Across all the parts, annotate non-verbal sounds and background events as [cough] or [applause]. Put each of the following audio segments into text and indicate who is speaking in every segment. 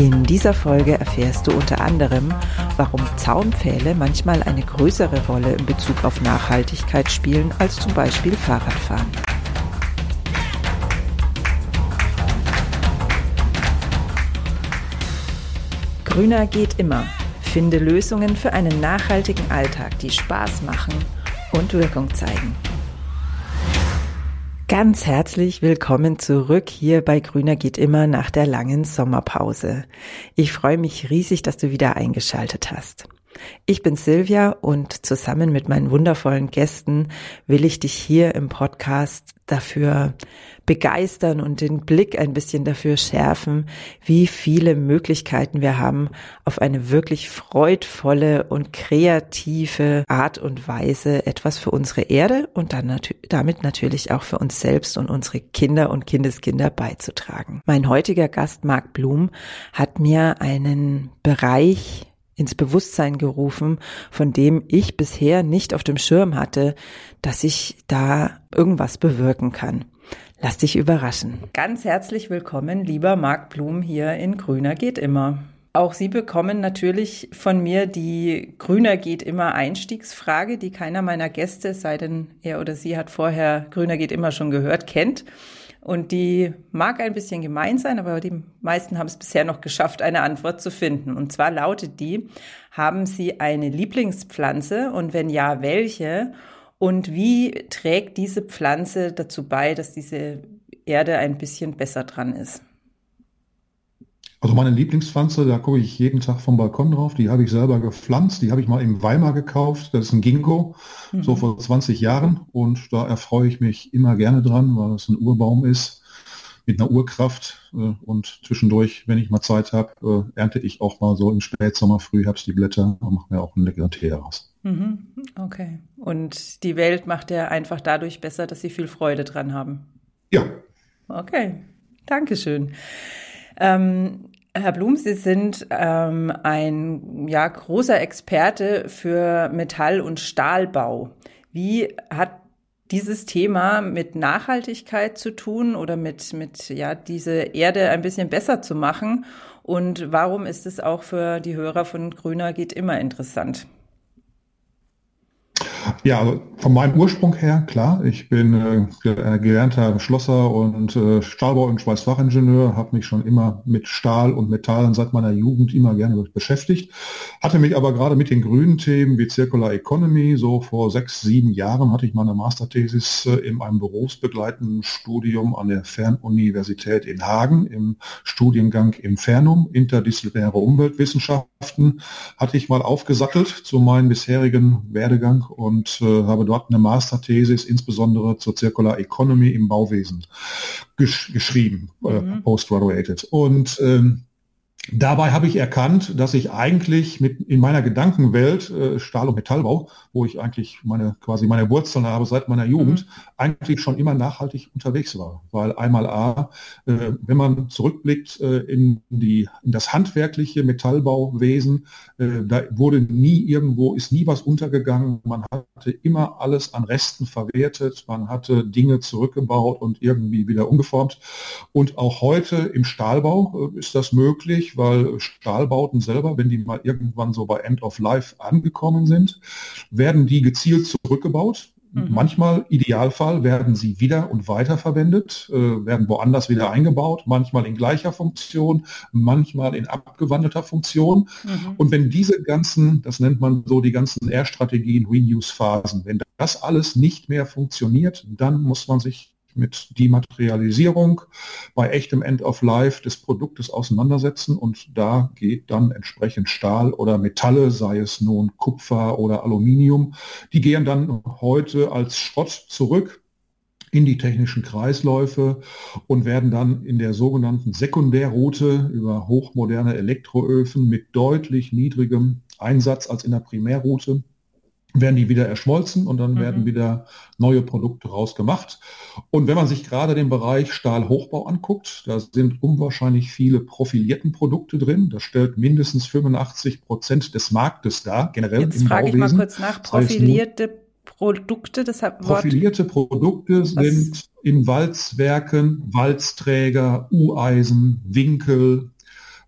Speaker 1: In dieser Folge erfährst du unter anderem, warum Zaunpfähle manchmal eine größere Rolle in Bezug auf Nachhaltigkeit spielen als zum Beispiel Fahrradfahren. Grüner geht immer. Finde Lösungen für einen nachhaltigen Alltag, die Spaß machen und Wirkung zeigen. Ganz herzlich willkommen zurück hier bei Grüner geht immer nach der langen Sommerpause. Ich freue mich riesig, dass du wieder eingeschaltet hast. Ich bin Silvia und zusammen mit meinen wundervollen Gästen will ich dich hier im Podcast dafür begeistern und den Blick ein bisschen dafür schärfen, wie viele Möglichkeiten wir haben, auf eine wirklich freudvolle und kreative Art und Weise etwas für unsere Erde und dann nat damit natürlich auch für uns selbst und unsere Kinder und Kindeskinder beizutragen. Mein heutiger Gast Marc Blum hat mir einen Bereich ins Bewusstsein gerufen, von dem ich bisher nicht auf dem Schirm hatte, dass ich da irgendwas bewirken kann. Lass dich überraschen. Ganz herzlich willkommen, lieber Marc Blum hier in Grüner geht immer. Auch Sie bekommen natürlich von mir die Grüner geht immer Einstiegsfrage, die keiner meiner Gäste, sei denn er oder sie hat vorher Grüner geht immer schon gehört, kennt. Und die mag ein bisschen gemein sein, aber die meisten haben es bisher noch geschafft, eine Antwort zu finden. Und zwar lautet die, haben Sie eine Lieblingspflanze und wenn ja, welche? Und wie trägt diese Pflanze dazu bei, dass diese Erde ein bisschen besser dran ist?
Speaker 2: Also meine Lieblingspflanze, da gucke ich jeden Tag vom Balkon drauf. Die habe ich selber gepflanzt. Die habe ich mal in Weimar gekauft. Das ist ein Ginkgo, mhm. so vor 20 Jahren. Und da erfreue ich mich immer gerne dran, weil es ein Urbaum ist mit einer Urkraft. Äh, und zwischendurch, wenn ich mal Zeit habe, äh, ernte ich auch mal so im Spätsommer, Frühherbst die Blätter und mache mir auch einen leckeren Tee daraus.
Speaker 1: Mhm. Okay. Und die Welt macht ja einfach dadurch besser, dass Sie viel Freude dran haben.
Speaker 2: Ja.
Speaker 1: Okay. Dankeschön. Ähm, Herr Blum, Sie sind ähm, ein ja, großer Experte für Metall- und Stahlbau. Wie hat dieses Thema mit Nachhaltigkeit zu tun oder mit, mit ja, diese Erde ein bisschen besser zu machen? Und warum ist es auch für die Hörer von Grüner geht immer interessant?
Speaker 2: Ja, also von meinem Ursprung her, klar. Ich bin äh, gelernter Schlosser und äh, Stahlbau- und Schweißfachingenieur, habe mich schon immer mit Stahl und Metallen seit meiner Jugend immer gerne beschäftigt, hatte mich aber gerade mit den grünen Themen wie Circular Economy, so vor sechs, sieben Jahren hatte ich meine Masterthesis äh, in einem berufsbegleitenden Studium an der Fernuniversität in Hagen im Studiengang im Fernum, interdisziplinäre Umweltwissenschaften, hatte ich mal aufgesattelt zu meinem bisherigen Werdegang und äh, habe dort eine Masterthesis insbesondere zur Circular Economy im Bauwesen gesch geschrieben, äh, mhm. äh, postgraduated. Und ähm, Dabei habe ich erkannt, dass ich eigentlich mit in meiner Gedankenwelt äh, Stahl- und Metallbau, wo ich eigentlich meine quasi meine Wurzeln habe seit meiner Jugend, mhm. eigentlich schon immer nachhaltig unterwegs war. Weil einmal A, äh, wenn man zurückblickt äh, in die in das handwerkliche Metallbauwesen, äh, da wurde nie irgendwo ist nie was untergegangen. Man hatte immer alles an Resten verwertet, man hatte Dinge zurückgebaut und irgendwie wieder umgeformt. Und auch heute im Stahlbau äh, ist das möglich weil Stahlbauten selber, wenn die mal irgendwann so bei End of Life angekommen sind, werden die gezielt zurückgebaut. Mhm. Manchmal, Idealfall, werden sie wieder und weiter verwendet, äh, werden woanders wieder eingebaut, manchmal in gleicher Funktion, manchmal in abgewandelter Funktion. Mhm. Und wenn diese ganzen, das nennt man so die ganzen R-Strategien, Reuse-Phasen, wenn das alles nicht mehr funktioniert, dann muss man sich mit Dematerialisierung bei echtem End of Life des Produktes auseinandersetzen und da geht dann entsprechend Stahl oder Metalle, sei es nun Kupfer oder Aluminium, die gehen dann heute als Schrott zurück in die technischen Kreisläufe und werden dann in der sogenannten Sekundärroute über hochmoderne Elektroöfen mit deutlich niedrigem Einsatz als in der Primärroute werden die wieder erschmolzen und dann mhm. werden wieder neue Produkte rausgemacht. Und wenn man sich gerade den Bereich Stahlhochbau anguckt, da sind unwahrscheinlich viele profilierten Produkte drin. Das stellt mindestens 85 Prozent des Marktes dar, generell
Speaker 1: Jetzt im frage Bauwesen. ich mal kurz nach, profilierte das heißt Produkte, das hat
Speaker 2: Profilierte Produkte sind in Walzwerken, Walzträger, U-Eisen, Winkel,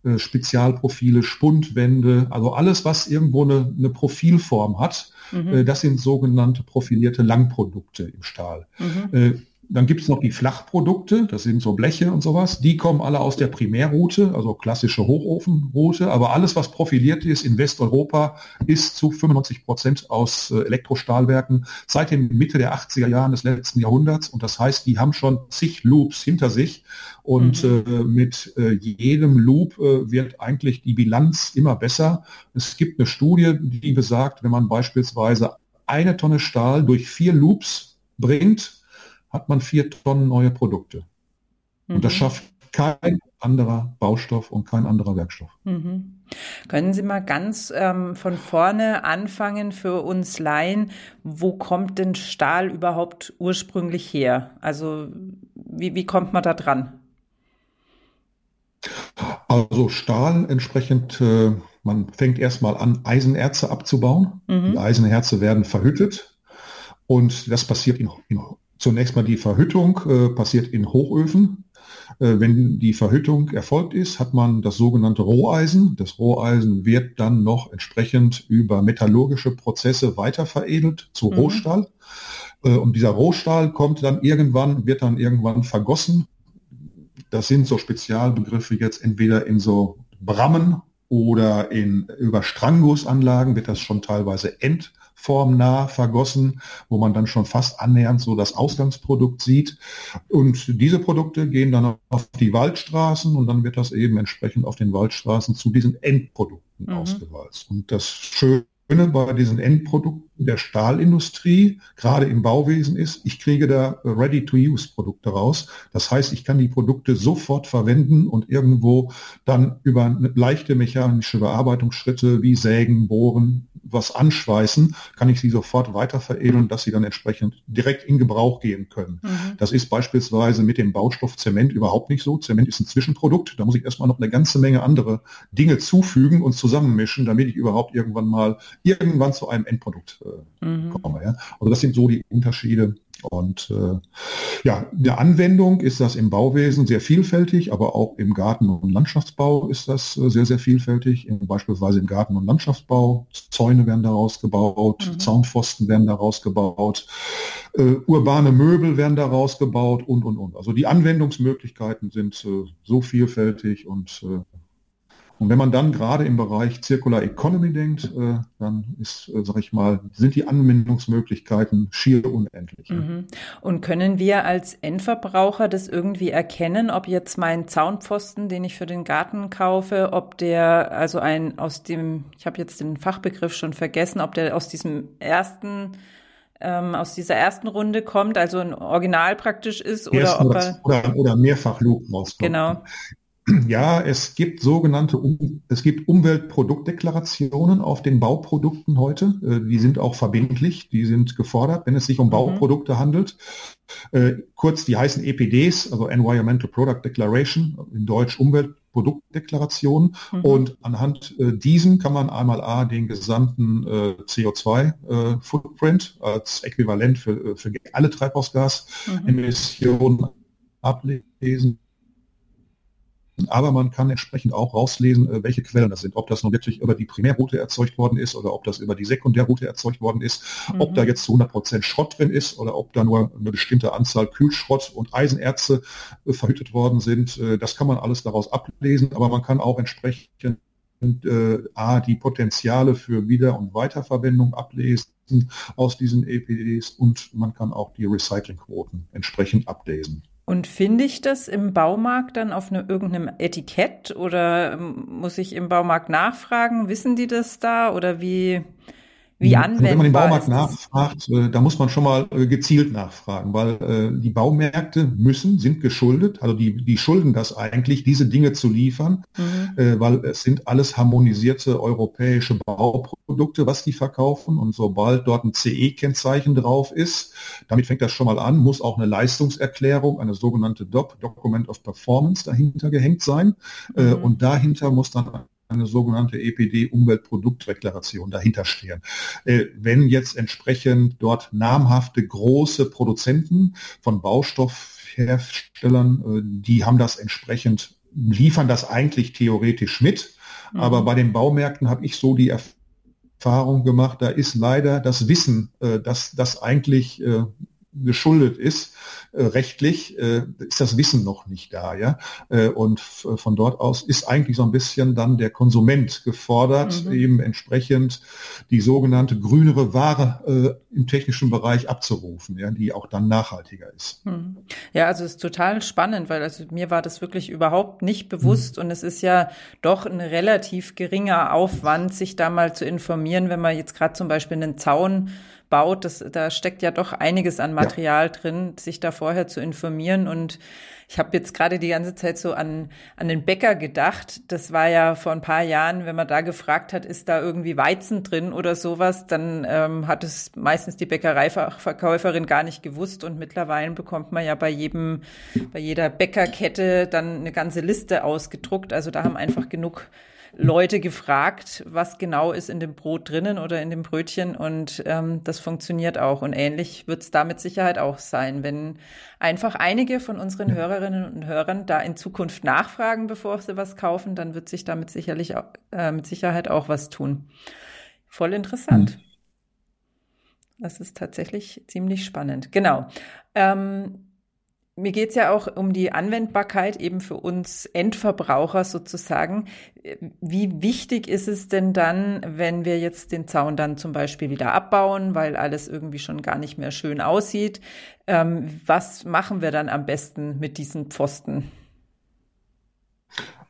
Speaker 2: äh, Spezialprofile, Spundwände, also alles, was irgendwo eine, eine Profilform hat, mhm. äh, das sind sogenannte profilierte Langprodukte im Stahl. Mhm. Dann gibt es noch die Flachprodukte, das sind so Bleche und sowas. Die kommen alle aus der Primärroute, also klassische Hochofenroute. Aber alles, was profiliert ist in Westeuropa, ist zu 95 Prozent aus äh, Elektrostahlwerken seit den Mitte der 80er Jahren des letzten Jahrhunderts. Und das heißt, die haben schon zig Loops hinter sich. Und mhm. äh, mit äh, jedem Loop äh, wird eigentlich die Bilanz immer besser. Es gibt eine Studie, die besagt, wenn man beispielsweise eine Tonne Stahl durch vier Loops bringt, hat man vier Tonnen neue Produkte. Mhm. Und das mhm. schafft kein anderer Baustoff und kein anderer Werkstoff.
Speaker 1: Mhm. Können Sie mal ganz ähm, von vorne anfangen für uns Laien? Wo kommt denn Stahl überhaupt ursprünglich her? Also wie, wie kommt man da dran?
Speaker 2: Also Stahl entsprechend, äh, man fängt erstmal an, Eisenerze abzubauen. Mhm. Die Eisenerze werden verhüttet und das passiert in, in Zunächst mal die Verhüttung äh, passiert in Hochöfen. Äh, wenn die Verhüttung erfolgt ist, hat man das sogenannte Roheisen. Das Roheisen wird dann noch entsprechend über metallurgische Prozesse weiterveredelt zu mhm. Rohstahl. Äh, und dieser Rohstahl kommt dann irgendwann, wird dann irgendwann vergossen. Das sind so Spezialbegriffe jetzt entweder in so Brammen oder in über Strangussanlagen wird das schon teilweise ent formnah vergossen, wo man dann schon fast annähernd so das Ausgangsprodukt sieht. Und diese Produkte gehen dann auf die Waldstraßen und dann wird das eben entsprechend auf den Waldstraßen zu diesen Endprodukten mhm. ausgewalzt. Und das Schöne bei diesen Endprodukten der Stahlindustrie, gerade im Bauwesen ist, ich kriege da Ready-to-Use-Produkte raus. Das heißt, ich kann die Produkte sofort verwenden und irgendwo dann über leichte mechanische Bearbeitungsschritte wie Sägen, Bohren, was anschweißen, kann ich sie sofort weiter veredeln, dass sie dann entsprechend direkt in Gebrauch gehen können. Mhm. Das ist beispielsweise mit dem Baustoff Zement überhaupt nicht so. Zement ist ein Zwischenprodukt. Da muss ich erstmal noch eine ganze Menge andere Dinge zufügen und zusammenmischen, damit ich überhaupt irgendwann mal irgendwann zu einem Endprodukt äh, mhm. komme. Ja? Also das sind so die Unterschiede und äh, ja, der Anwendung ist das im Bauwesen sehr vielfältig, aber auch im Garten- und Landschaftsbau ist das äh, sehr, sehr vielfältig. In, beispielsweise im Garten- und Landschaftsbau, Zäune werden daraus gebaut, mhm. Zaunpfosten werden daraus gebaut, äh, urbane Möbel werden daraus gebaut und, und, und. Also die Anwendungsmöglichkeiten sind äh, so vielfältig und äh, und wenn man dann gerade im Bereich Circular Economy denkt, äh, dann ist, äh, sag ich mal, sind die Anwendungsmöglichkeiten schier unendlich. Mhm.
Speaker 1: Und können wir als Endverbraucher das irgendwie erkennen, ob jetzt mein Zaunpfosten, den ich für den Garten kaufe, ob der also ein aus dem, ich habe jetzt den Fachbegriff schon vergessen, ob der aus diesem ersten ähm, aus dieser ersten Runde kommt, also ein Original praktisch ist oder ob er
Speaker 2: oder, oder mehrfach Loop rauskommt.
Speaker 1: Genau.
Speaker 2: Ja, es gibt sogenannte, es gibt Umweltproduktdeklarationen auf den Bauprodukten heute. Äh, die sind auch verbindlich, die sind gefordert, wenn es sich um mhm. Bauprodukte handelt. Äh, kurz, die heißen EPDs, also Environmental Product Declaration, in Deutsch Umweltproduktdeklaration. Mhm. Und anhand äh, diesen kann man einmal A, den gesamten CO2-Footprint als Äquivalent für, für alle Treibhausgasemissionen mhm. ablesen aber man kann entsprechend auch rauslesen, äh, welche Quellen das sind. Ob das nun wirklich über die Primärroute erzeugt worden ist oder ob das über die Sekundärroute erzeugt worden ist. Mhm. Ob da jetzt zu 100 Prozent Schrott drin ist oder ob da nur eine bestimmte Anzahl Kühlschrott und Eisenerze äh, verhüttet worden sind. Äh, das kann man alles daraus ablesen, aber man kann auch entsprechend äh, A, die Potenziale für Wieder- und Weiterverwendung ablesen aus diesen EPDs und man kann auch die Recyclingquoten entsprechend ablesen.
Speaker 1: Und finde ich das im Baumarkt dann auf eine, irgendeinem Etikett oder ähm, muss ich im Baumarkt nachfragen? Wissen die das da oder wie? Wie anwendbar
Speaker 2: wenn man den Baumarkt nachfragt, äh, da muss man schon mal äh, gezielt nachfragen, weil äh, die Baumärkte müssen, sind geschuldet, also die, die schulden das eigentlich, diese Dinge zu liefern, mhm. äh, weil es sind alles harmonisierte europäische Bauprodukte, was die verkaufen. Und sobald dort ein CE-Kennzeichen drauf ist, damit fängt das schon mal an, muss auch eine Leistungserklärung, eine sogenannte DOP, Document of Performance, dahinter gehängt sein. Äh, mhm. und dahinter muss dann eine sogenannte EPD-Umweltproduktdeklaration dahinter stehen. Äh, wenn jetzt entsprechend dort namhafte große Produzenten von Baustoffherstellern, äh, die haben das entsprechend liefern das eigentlich theoretisch mit. Mhm. Aber bei den Baumärkten habe ich so die Erfahrung gemacht, da ist leider das Wissen, äh, dass das eigentlich geschuldet ist, äh, rechtlich, äh, ist das Wissen noch nicht da. Ja? Äh, und von dort aus ist eigentlich so ein bisschen dann der Konsument gefordert, mhm. eben entsprechend die sogenannte grünere Ware im technischen Bereich abzurufen, ja, die auch dann nachhaltiger ist.
Speaker 1: Mhm. Ja, also es ist total spannend, weil also mir war das wirklich überhaupt nicht bewusst mhm. und es ist ja doch ein relativ geringer Aufwand, sich da mal zu informieren, wenn man jetzt gerade zum Beispiel einen Zaun baut, das, da steckt ja doch einiges an Material ja. drin, sich da vorher zu informieren. Und ich habe jetzt gerade die ganze Zeit so an, an den Bäcker gedacht. Das war ja vor ein paar Jahren, wenn man da gefragt hat, ist da irgendwie Weizen drin oder sowas, dann ähm, hat es meistens die Bäckereiverkäuferin gar nicht gewusst. Und mittlerweile bekommt man ja bei jedem, bei jeder Bäckerkette dann eine ganze Liste ausgedruckt. Also da haben einfach genug Leute gefragt, was genau ist in dem Brot drinnen oder in dem Brötchen und ähm, das funktioniert auch. Und ähnlich wird es da mit Sicherheit auch sein, wenn einfach einige von unseren. Hörerinnen und Hörern da in Zukunft nachfragen, bevor sie was kaufen, dann wird sich damit sicherlich äh, mit Sicherheit auch was tun. Voll interessant. Mhm. Das ist tatsächlich ziemlich spannend. Genau. Ähm, mir geht's ja auch um die Anwendbarkeit eben für uns Endverbraucher sozusagen. Wie wichtig ist es denn dann, wenn wir jetzt den Zaun dann zum Beispiel wieder abbauen, weil alles irgendwie schon gar nicht mehr schön aussieht? Ähm, was machen wir dann am besten mit diesen Pfosten?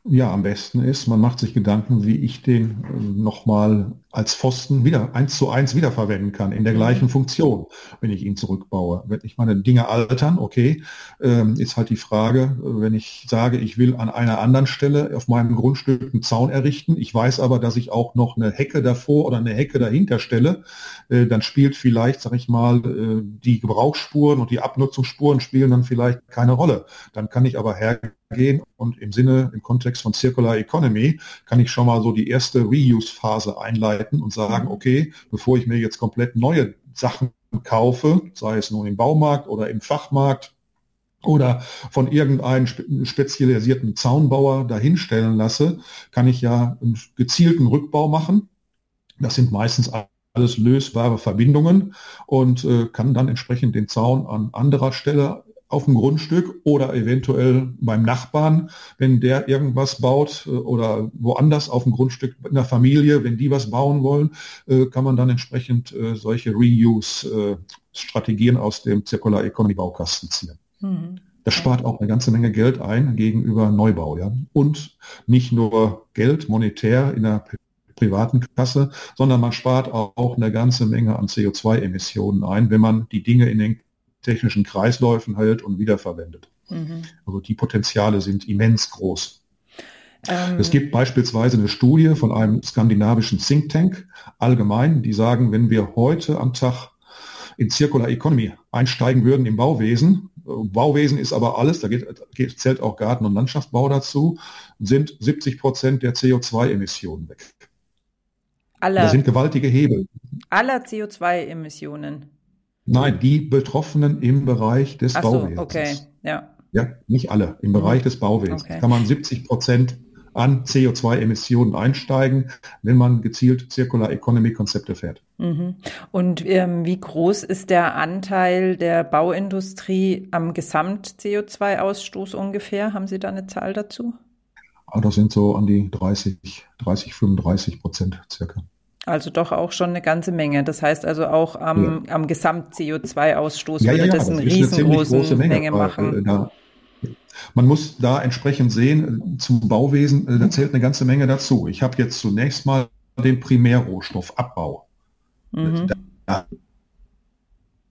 Speaker 2: Ja, am besten ist, man macht sich Gedanken, wie ich den äh, nochmal als Pfosten wieder eins zu eins wiederverwenden kann, in der mhm. gleichen Funktion, wenn ich ihn zurückbaue. Wenn ich meine Dinge altern, okay, ähm, ist halt die Frage, wenn ich sage, ich will an einer anderen Stelle auf meinem Grundstück einen Zaun errichten, ich weiß aber, dass ich auch noch eine Hecke davor oder eine Hecke dahinter stelle, äh, dann spielt vielleicht, sag ich mal, äh, die Gebrauchsspuren und die Abnutzungsspuren spielen dann vielleicht keine Rolle. Dann kann ich aber hergehen und im Sinne, im Kontext von Circular Economy, kann ich schon mal so die erste Reuse-Phase einleiten halten und sagen, okay, bevor ich mir jetzt komplett neue Sachen kaufe, sei es nun im Baumarkt oder im Fachmarkt oder von irgendeinem spezialisierten Zaunbauer dahinstellen lasse, kann ich ja einen gezielten Rückbau machen. Das sind meistens alles lösbare Verbindungen und äh, kann dann entsprechend den Zaun an anderer Stelle auf dem Grundstück oder eventuell beim Nachbarn, wenn der irgendwas baut äh, oder woanders auf dem Grundstück in der Familie, wenn die was bauen wollen, äh, kann man dann entsprechend äh, solche Reuse-Strategien aus dem Circular Economy Baukasten ziehen. Mhm. Das spart auch eine ganze Menge Geld ein gegenüber Neubau. Ja? Und nicht nur Geld monetär in der privaten Kasse, sondern man spart auch eine ganze Menge an CO2-Emissionen ein, wenn man die Dinge in den technischen Kreisläufen hält und wiederverwendet. Mhm. Also die Potenziale sind immens groß. Ähm. Es gibt beispielsweise eine Studie von einem skandinavischen Think Tank allgemein, die sagen, wenn wir heute am Tag in Circular Economy einsteigen würden im Bauwesen, Bauwesen ist aber alles, da geht, geht, zählt auch Garten- und Landschaftsbau dazu, sind 70 Prozent der CO2-Emissionen weg. Aller, das sind gewaltige Hebel.
Speaker 1: Aller CO2-Emissionen.
Speaker 2: Nein, die Betroffenen im Bereich des Ach Bauwesens.
Speaker 1: So, okay, ja.
Speaker 2: Ja, nicht alle, im Bereich mhm. des Bauwesens. Okay. Kann man 70 Prozent an CO2-Emissionen einsteigen, wenn man gezielt Circular Economy Konzepte fährt.
Speaker 1: Mhm. Und ähm, wie groß ist der Anteil der Bauindustrie am Gesamt-CO2-Ausstoß ungefähr? Haben Sie da eine Zahl dazu?
Speaker 2: Ah, das sind so an die 30, 30, 35 Prozent circa.
Speaker 1: Also doch auch schon eine ganze Menge. Das heißt also auch am, ja. am Gesamt-CO2-Ausstoß ja, würde ja, das eine riesengroße Menge, Menge machen.
Speaker 2: Äh, da, man muss da entsprechend sehen, zum Bauwesen, äh, da zählt eine ganze Menge dazu. Ich habe jetzt zunächst mal den Primärrohstoffabbau. Mhm. Da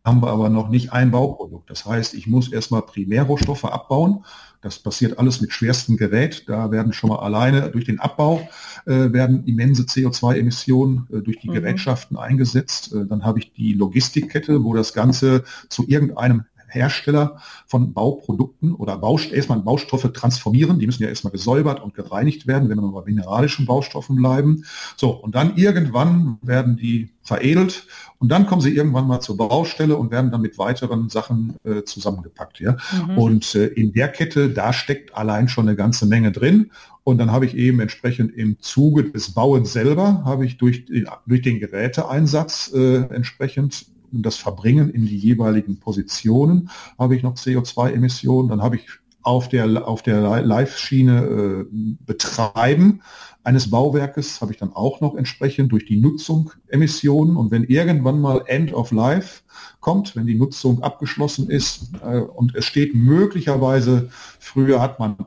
Speaker 2: haben wir aber noch nicht ein Bauprodukt. Das heißt, ich muss erstmal Primärrohstoffe abbauen das passiert alles mit schwerstem Gerät. Da werden schon mal alleine durch den Abbau äh, werden immense CO2-Emissionen äh, durch die mhm. Gerätschaften eingesetzt. Äh, dann habe ich die Logistikkette, wo das Ganze zu irgendeinem Hersteller von Bauprodukten oder Baust erstmal Baustoffe transformieren. Die müssen ja erstmal gesäubert und gereinigt werden, wenn wir bei mineralischen Baustoffen bleiben. So, und dann irgendwann werden die veredelt und dann kommen sie irgendwann mal zur Baustelle und werden dann mit weiteren Sachen äh, zusammengepackt. Ja? Mhm. Und äh, in der Kette, da steckt allein schon eine ganze Menge drin. Und dann habe ich eben entsprechend im Zuge des Bauens selber, habe ich durch, durch den Geräteeinsatz äh, entsprechend das Verbringen in die jeweiligen Positionen, habe ich noch CO2-Emissionen. Dann habe ich auf der, auf der Live-Schiene äh, betreiben eines Bauwerkes habe ich dann auch noch entsprechend durch die Nutzung Emissionen. Und wenn irgendwann mal End of Life kommt, wenn die Nutzung abgeschlossen ist äh, und es steht möglicherweise, früher hat man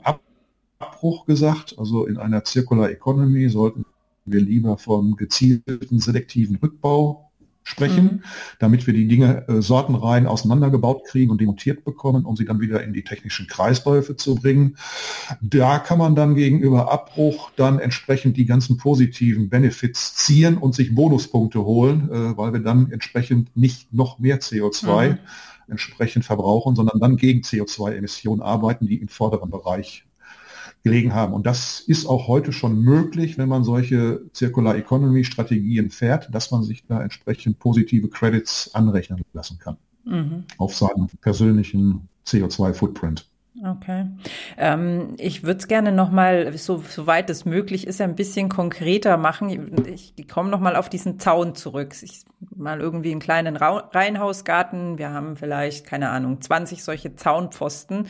Speaker 2: Abbruch gesagt, also in einer Circular Economy sollten wir lieber vom gezielten selektiven Rückbau sprechen, mhm. damit wir die Dinge äh, sortenrein auseinandergebaut kriegen und demontiert bekommen, um sie dann wieder in die technischen Kreisläufe zu bringen. Da kann man dann gegenüber Abbruch dann entsprechend die ganzen positiven Benefits ziehen und sich Bonuspunkte holen, äh, weil wir dann entsprechend nicht noch mehr CO2 mhm. entsprechend verbrauchen, sondern dann gegen CO2-Emissionen arbeiten, die im vorderen Bereich gelegen haben. Und das ist auch heute schon möglich, wenn man solche Circular Economy Strategien fährt, dass man sich da entsprechend positive Credits anrechnen lassen kann mhm. auf seinen persönlichen CO2-Footprint.
Speaker 1: Okay. Ähm, ich würde es gerne nochmal, so, soweit es möglich ist, ein bisschen konkreter machen. Ich, ich komme nochmal auf diesen Zaun zurück. Ich mal irgendwie einen kleinen Ra Reihenhausgarten. Wir haben vielleicht, keine Ahnung, 20 solche Zaunpfosten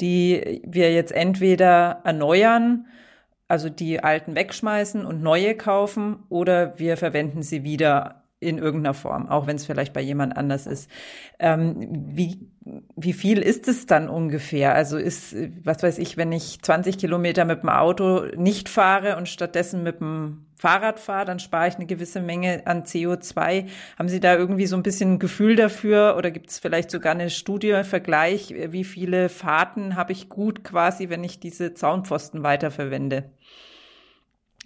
Speaker 1: die wir jetzt entweder erneuern, also die alten wegschmeißen und neue kaufen, oder wir verwenden sie wieder in irgendeiner Form, auch wenn es vielleicht bei jemand anders ist. Ähm, wie, wie viel ist es dann ungefähr? Also ist, was weiß ich, wenn ich 20 Kilometer mit dem Auto nicht fahre und stattdessen mit dem Fahrrad fahre, dann spare ich eine gewisse Menge an CO2. Haben Sie da irgendwie so ein bisschen ein Gefühl dafür oder gibt es vielleicht sogar eine Studie, Vergleich, wie viele Fahrten habe ich gut quasi, wenn ich diese Zaunpfosten weiterverwende?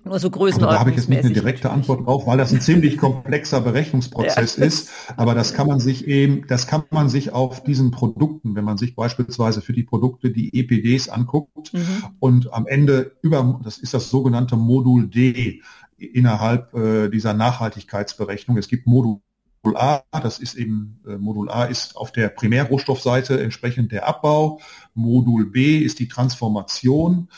Speaker 2: Nur so Größenordnungsmäßig. Also da habe ich jetzt nicht eine direkte Antwort drauf, weil das ein ziemlich komplexer Berechnungsprozess ja. ist. Aber das kann man sich eben, das kann man sich auf diesen Produkten, wenn man sich beispielsweise für die Produkte die EPDs anguckt mhm. und am Ende über, das ist das sogenannte Modul D innerhalb äh, dieser Nachhaltigkeitsberechnung. Es gibt Modul A, das ist eben, äh, Modul A ist auf der Primärrohstoffseite entsprechend der Abbau, Modul B ist die Transformation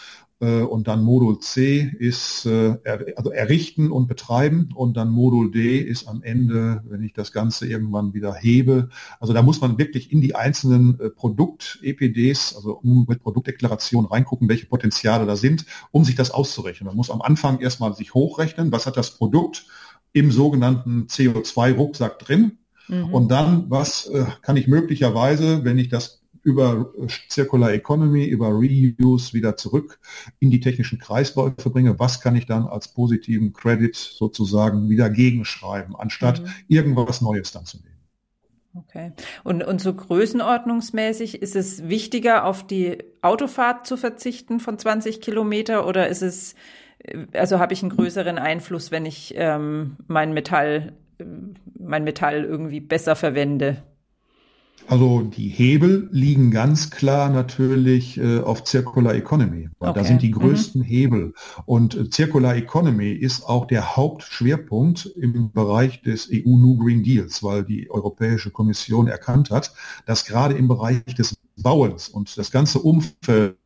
Speaker 2: und dann Modul C ist äh, also errichten und betreiben und dann Modul D ist am Ende, wenn ich das Ganze irgendwann wieder hebe. Also da muss man wirklich in die einzelnen äh, Produkt-EPDs, also mit Produktdeklaration reingucken, welche Potenziale da sind, um sich das auszurechnen. Man muss am Anfang erstmal sich hochrechnen, was hat das Produkt im sogenannten CO2-Rucksack drin. Mhm. Und dann, was kann ich möglicherweise, wenn ich das über Circular Economy, über Reuse wieder zurück in die technischen Kreisläufe bringe, was kann ich dann als positiven Credit sozusagen wieder gegenschreiben, anstatt mhm. irgendwas Neues dann zu nehmen.
Speaker 1: Okay. Und, und so größenordnungsmäßig, ist es wichtiger, auf die Autofahrt zu verzichten von 20 Kilometer oder ist es, also habe ich einen größeren Einfluss, wenn ich ähm, mein Metall, mein Metall irgendwie besser verwende?
Speaker 2: Also die Hebel liegen ganz klar natürlich äh, auf Circular Economy. Weil okay. Da sind die mhm. größten mhm. Hebel. Und äh, Circular Economy ist auch der Hauptschwerpunkt im Bereich des EU New Green Deals, weil die Europäische Kommission erkannt hat, dass gerade im Bereich des Bauens und das ganze Umfeld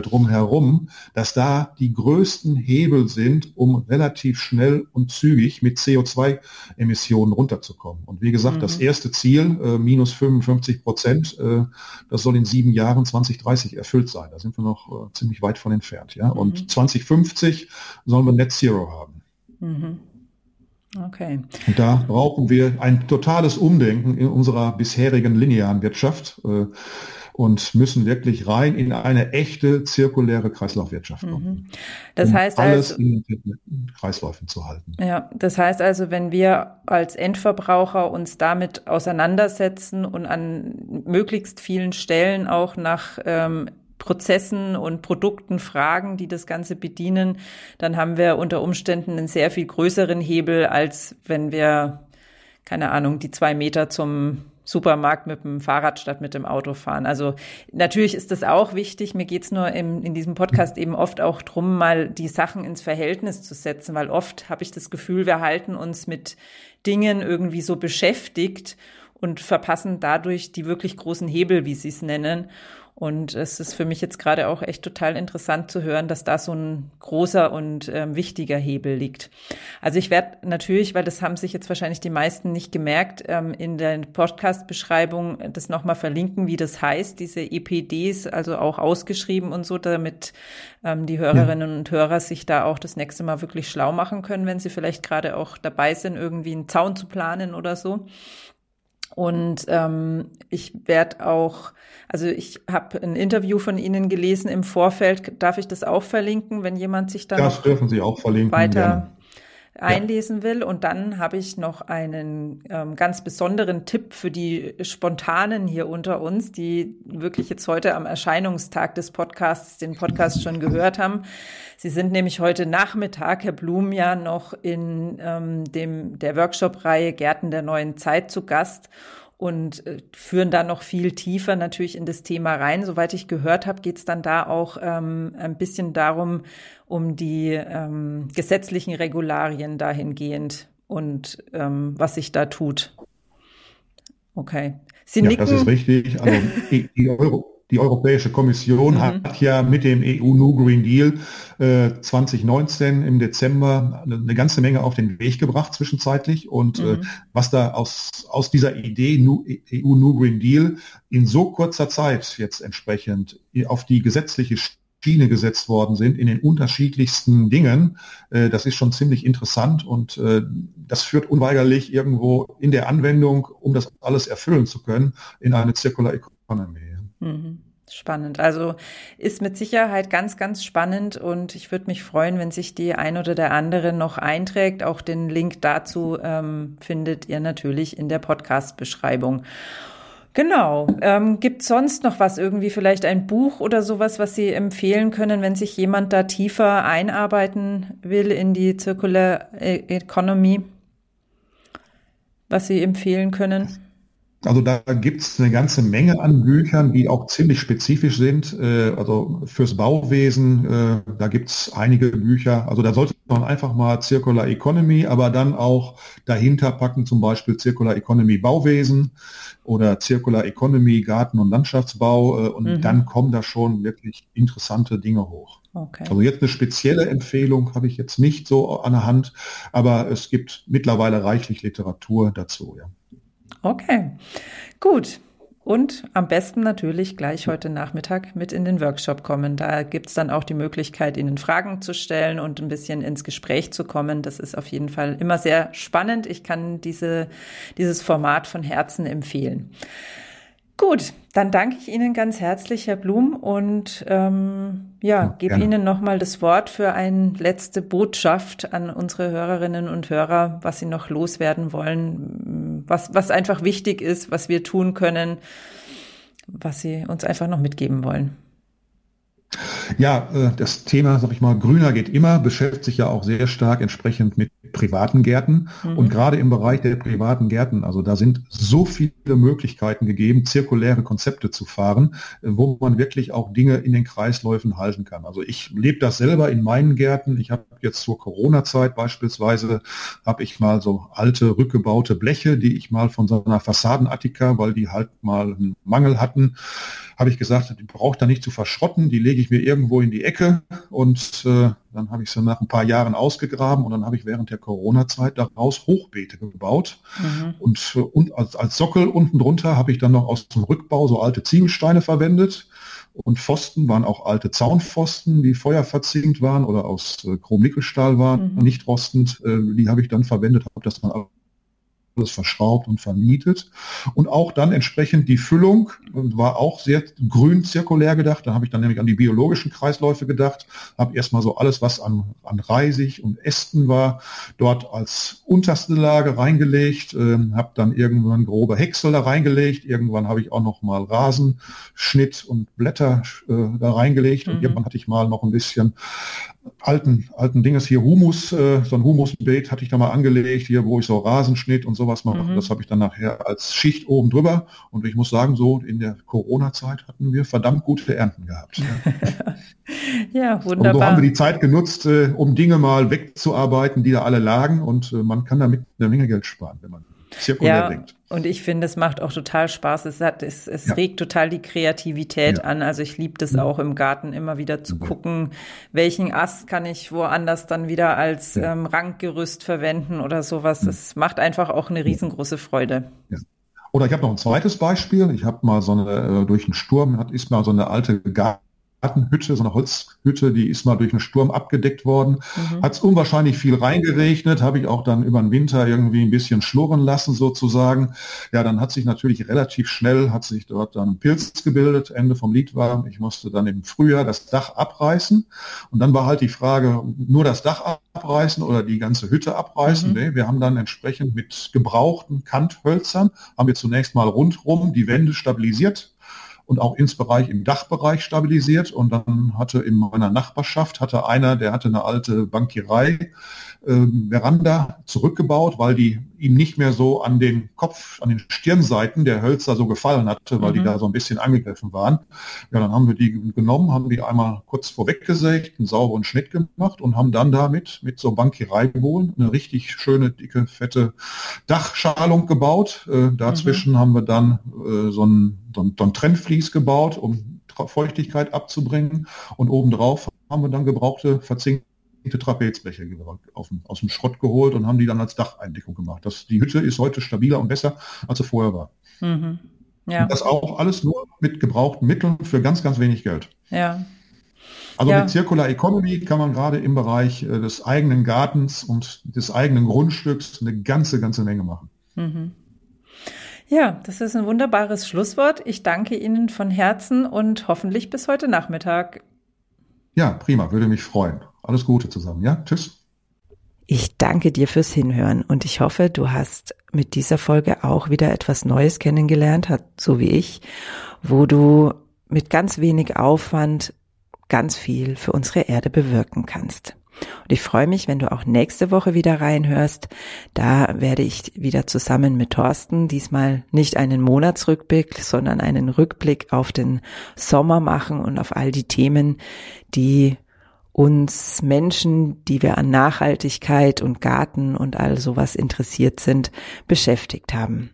Speaker 2: drumherum, dass da die größten Hebel sind, um relativ schnell und zügig mit CO2-Emissionen runterzukommen. Und wie gesagt, mhm. das erste Ziel, äh, minus 55 Prozent, äh, das soll in sieben Jahren 2030 erfüllt sein. Da sind wir noch äh, ziemlich weit von entfernt. Ja? Mhm. Und 2050 sollen wir Net Zero haben. Mhm. Okay. Und da brauchen wir ein totales Umdenken in unserer bisherigen linearen Wirtschaft. Und müssen wirklich rein in eine echte zirkuläre Kreislaufwirtschaft kommen. Mhm.
Speaker 1: Das um heißt
Speaker 2: alles also, in Kreisläufen zu halten.
Speaker 1: Ja, das heißt also, wenn wir als Endverbraucher uns damit auseinandersetzen und an möglichst vielen Stellen auch nach ähm, Prozessen und Produkten fragen, die das Ganze bedienen, dann haben wir unter Umständen einen sehr viel größeren Hebel, als wenn wir, keine Ahnung, die zwei Meter zum Supermarkt mit dem Fahrrad statt mit dem Auto fahren. Also natürlich ist das auch wichtig. Mir geht's nur im, in diesem Podcast eben oft auch drum, mal die Sachen ins Verhältnis zu setzen, weil oft habe ich das Gefühl, wir halten uns mit Dingen irgendwie so beschäftigt und verpassen dadurch die wirklich großen Hebel, wie Sie es nennen. Und es ist für mich jetzt gerade auch echt total interessant zu hören, dass da so ein großer und ähm, wichtiger Hebel liegt. Also ich werde natürlich, weil das haben sich jetzt wahrscheinlich die meisten nicht gemerkt, ähm, in der Podcast-Beschreibung das nochmal verlinken, wie das heißt, diese EPDs, also auch ausgeschrieben und so, damit ähm, die Hörerinnen ja. und Hörer sich da auch das nächste Mal wirklich schlau machen können, wenn sie vielleicht gerade auch dabei sind, irgendwie einen Zaun zu planen oder so. Und ähm, ich werde auch, also ich habe ein Interview von Ihnen gelesen im Vorfeld. Darf ich das auch verlinken, wenn jemand sich dann
Speaker 2: das dürfen Sie auch verlinken,
Speaker 1: weiter gerne. Einlesen will? Und dann habe ich noch einen ähm, ganz besonderen Tipp für die Spontanen hier unter uns, die wirklich jetzt heute am Erscheinungstag des Podcasts den Podcast schon gehört haben. Sie sind nämlich heute Nachmittag, Herr Blum, ja noch in ähm, dem, der Workshop-Reihe Gärten der neuen Zeit zu Gast und äh, führen da noch viel tiefer natürlich in das Thema rein. Soweit ich gehört habe, geht es dann da auch ähm, ein bisschen darum, um die ähm, gesetzlichen Regularien dahingehend und ähm, was sich da tut. Okay.
Speaker 2: Sie ja, nicken. Das ist richtig. Also [laughs] die, die Euro die Europäische Kommission mhm. hat ja mit dem EU New Green Deal äh, 2019 im Dezember eine ganze Menge auf den Weg gebracht zwischenzeitlich. Und äh, mhm. äh, was da aus, aus dieser Idee New, EU New Green Deal in so kurzer Zeit jetzt entsprechend auf die gesetzliche Schiene gesetzt worden sind in den unterschiedlichsten Dingen. Äh, das ist schon ziemlich interessant und äh, das führt unweigerlich irgendwo in der Anwendung, um das alles erfüllen zu können, in eine Circular Economy.
Speaker 1: Mhm. Spannend. Also ist mit Sicherheit ganz, ganz spannend und ich würde mich freuen, wenn sich die ein oder der andere noch einträgt. Auch den Link dazu ähm, findet ihr natürlich in der Podcast-Beschreibung. Genau. Ähm, Gibt sonst noch was, irgendwie vielleicht ein Buch oder sowas, was Sie empfehlen können, wenn sich jemand da tiefer einarbeiten will in die Circular e-, Economy? Was Sie empfehlen können?
Speaker 2: Also da gibt es eine ganze Menge an Büchern, die auch ziemlich spezifisch sind. Äh, also fürs Bauwesen, äh, da gibt es einige Bücher. Also da sollte man einfach mal Circular Economy, aber dann auch dahinter packen, zum Beispiel Circular Economy Bauwesen oder Circular Economy Garten- und Landschaftsbau. Äh, und mhm. dann kommen da schon wirklich interessante Dinge hoch. Okay. Also jetzt eine spezielle Empfehlung habe ich jetzt nicht so an der Hand, aber es gibt mittlerweile reichlich Literatur dazu. Ja.
Speaker 1: Okay, gut. Und am besten natürlich gleich heute Nachmittag mit in den Workshop kommen. Da gibt's dann auch die Möglichkeit, Ihnen Fragen zu stellen und ein bisschen ins Gespräch zu kommen. Das ist auf jeden Fall immer sehr spannend. Ich kann diese, dieses Format von Herzen empfehlen. Gut, dann danke ich Ihnen ganz herzlich, Herr Blum, und ähm, ja, ja gebe Ihnen nochmal das Wort für eine letzte Botschaft an unsere Hörerinnen und Hörer, was Sie noch loswerden wollen, was, was einfach wichtig ist, was wir tun können, was Sie uns einfach noch mitgeben wollen.
Speaker 2: Ja, äh, das Thema, sag ich mal, grüner geht immer, beschäftigt sich ja auch sehr stark entsprechend mit privaten Gärten. Mhm. Und gerade im Bereich der privaten Gärten, also da sind so viele Möglichkeiten gegeben, zirkuläre Konzepte zu fahren, äh, wo man wirklich auch Dinge in den Kreisläufen halten kann. Also ich lebe das selber in meinen Gärten. Ich habe jetzt zur Corona-Zeit beispielsweise, habe ich mal so alte, rückgebaute Bleche, die ich mal von so einer Fassadenattika, weil die halt mal einen Mangel hatten, habe ich gesagt, die braucht da nicht zu verschrotten, die lege ich mir irgendwo in die Ecke und äh, dann habe ich sie nach ein paar Jahren ausgegraben und dann habe ich während der Corona-Zeit daraus Hochbeete gebaut. Mhm. Und, äh, und als, als Sockel unten drunter habe ich dann noch aus dem Rückbau so alte Ziegelsteine verwendet. Und Pfosten waren auch alte Zaunpfosten, die feuerverzinkt waren oder aus äh, Chrom-Nickelstahl waren, mhm. nicht rostend. Äh, die habe ich dann verwendet, habe das dann alles verschraubt und vernietet. Und auch dann entsprechend die Füllung war auch sehr grün zirkulär gedacht. Da habe ich dann nämlich an die biologischen Kreisläufe gedacht, habe erstmal so alles, was an, an Reisig und Ästen war, dort als unterste Lage reingelegt, äh, habe dann irgendwann grobe Häcksel da reingelegt, irgendwann habe ich auch noch mal Rasenschnitt und Blätter äh, da reingelegt mhm. und irgendwann hatte ich mal noch ein bisschen alten, alten Dinges hier Humus, äh, so ein Humusbeet hatte ich da mal angelegt, hier, wo ich so Rasenschnitt und sowas mache. Mhm. Das habe ich dann nachher als Schicht oben drüber. Und ich muss sagen, so in der Corona-Zeit hatten wir verdammt gute Ernten gehabt.
Speaker 1: ja, [laughs] wunderbar.
Speaker 2: Und so haben wir die Zeit genutzt, äh, um Dinge mal wegzuarbeiten, die da alle lagen. Und äh, man kann damit eine Menge Geld sparen, wenn man
Speaker 1: zirkulär ja, denkt. Und ich finde, es macht auch total Spaß. Es, hat, es, es ja. regt total die Kreativität ja. an. Also ich liebe das auch im Garten immer wieder zu gucken, welchen Ast kann ich woanders dann wieder als ähm, Ranggerüst verwenden oder sowas. Das macht einfach auch eine riesengroße Freude.
Speaker 2: Oder ich habe noch ein zweites Beispiel. Ich habe mal so eine, äh, durch einen Sturm, hat, ist mal so eine alte Garten Gartenhütte, so eine Holzhütte, die ist mal durch einen Sturm abgedeckt worden. Mhm. Hat es unwahrscheinlich viel reingeregnet, habe ich auch dann über den Winter irgendwie ein bisschen schlurren lassen sozusagen. Ja, dann hat sich natürlich relativ schnell, hat sich dort dann ein Pilz gebildet, Ende vom Lied war. Ich musste dann im Frühjahr das Dach abreißen. Und dann war halt die Frage, nur das Dach abreißen oder die ganze Hütte abreißen. Mhm. Nee, wir haben dann entsprechend mit gebrauchten Kanthölzern, haben wir zunächst mal rundrum die Wände stabilisiert und auch ins Bereich, im Dachbereich stabilisiert. Und dann hatte in meiner Nachbarschaft, hatte einer, der hatte eine alte Bankierei, äh, Veranda zurückgebaut, weil die ihm nicht mehr so an den Kopf, an den Stirnseiten der Hölzer so gefallen hatte, weil mhm. die da so ein bisschen angegriffen waren. Ja, dann haben wir die genommen, haben die einmal kurz vorweggesägt, einen sauberen Schnitt gemacht und haben dann damit mit so Bankiereibohlen eine richtig schöne, dicke, fette Dachschalung gebaut. Äh, dazwischen mhm. haben wir dann äh, so ein, so ein, so ein Trennvlies gebaut, um Feuchtigkeit abzubringen und obendrauf haben wir dann gebrauchte verzinkte Trapezbleche aus dem Schrott geholt und haben die dann als Dacheindeckung gemacht. Das, die Hütte ist heute stabiler und besser, als sie vorher war. Mhm. Ja. Das auch alles nur mit gebrauchten Mitteln für ganz, ganz wenig Geld.
Speaker 1: Ja.
Speaker 2: Also ja. mit Circular Economy kann man gerade im Bereich äh, des eigenen Gartens und des eigenen Grundstücks eine ganze, ganze Menge machen. Mhm.
Speaker 1: Ja, das ist ein wunderbares Schlusswort. Ich danke Ihnen von Herzen und hoffentlich bis heute Nachmittag.
Speaker 2: Ja, prima, würde mich freuen. Alles Gute zusammen, ja? Tschüss.
Speaker 1: Ich danke dir fürs Hinhören und ich hoffe, du hast mit dieser Folge auch wieder etwas Neues kennengelernt, so wie ich, wo du mit ganz wenig Aufwand ganz viel für unsere Erde bewirken kannst. Und ich freue mich, wenn du auch nächste Woche wieder reinhörst. Da werde ich wieder zusammen mit Thorsten diesmal nicht einen Monatsrückblick, sondern einen Rückblick auf den Sommer machen und auf all die Themen, die uns Menschen, die wir an Nachhaltigkeit und Garten und all sowas interessiert sind, beschäftigt haben.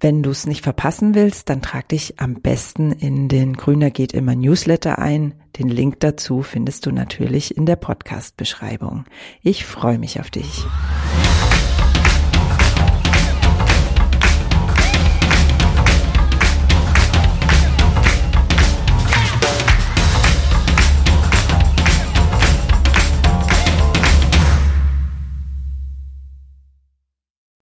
Speaker 1: Wenn du es nicht verpassen willst, dann trag dich am besten in den Grüner geht immer Newsletter ein. Den Link dazu findest du natürlich in der Podcast-Beschreibung. Ich freue mich auf dich.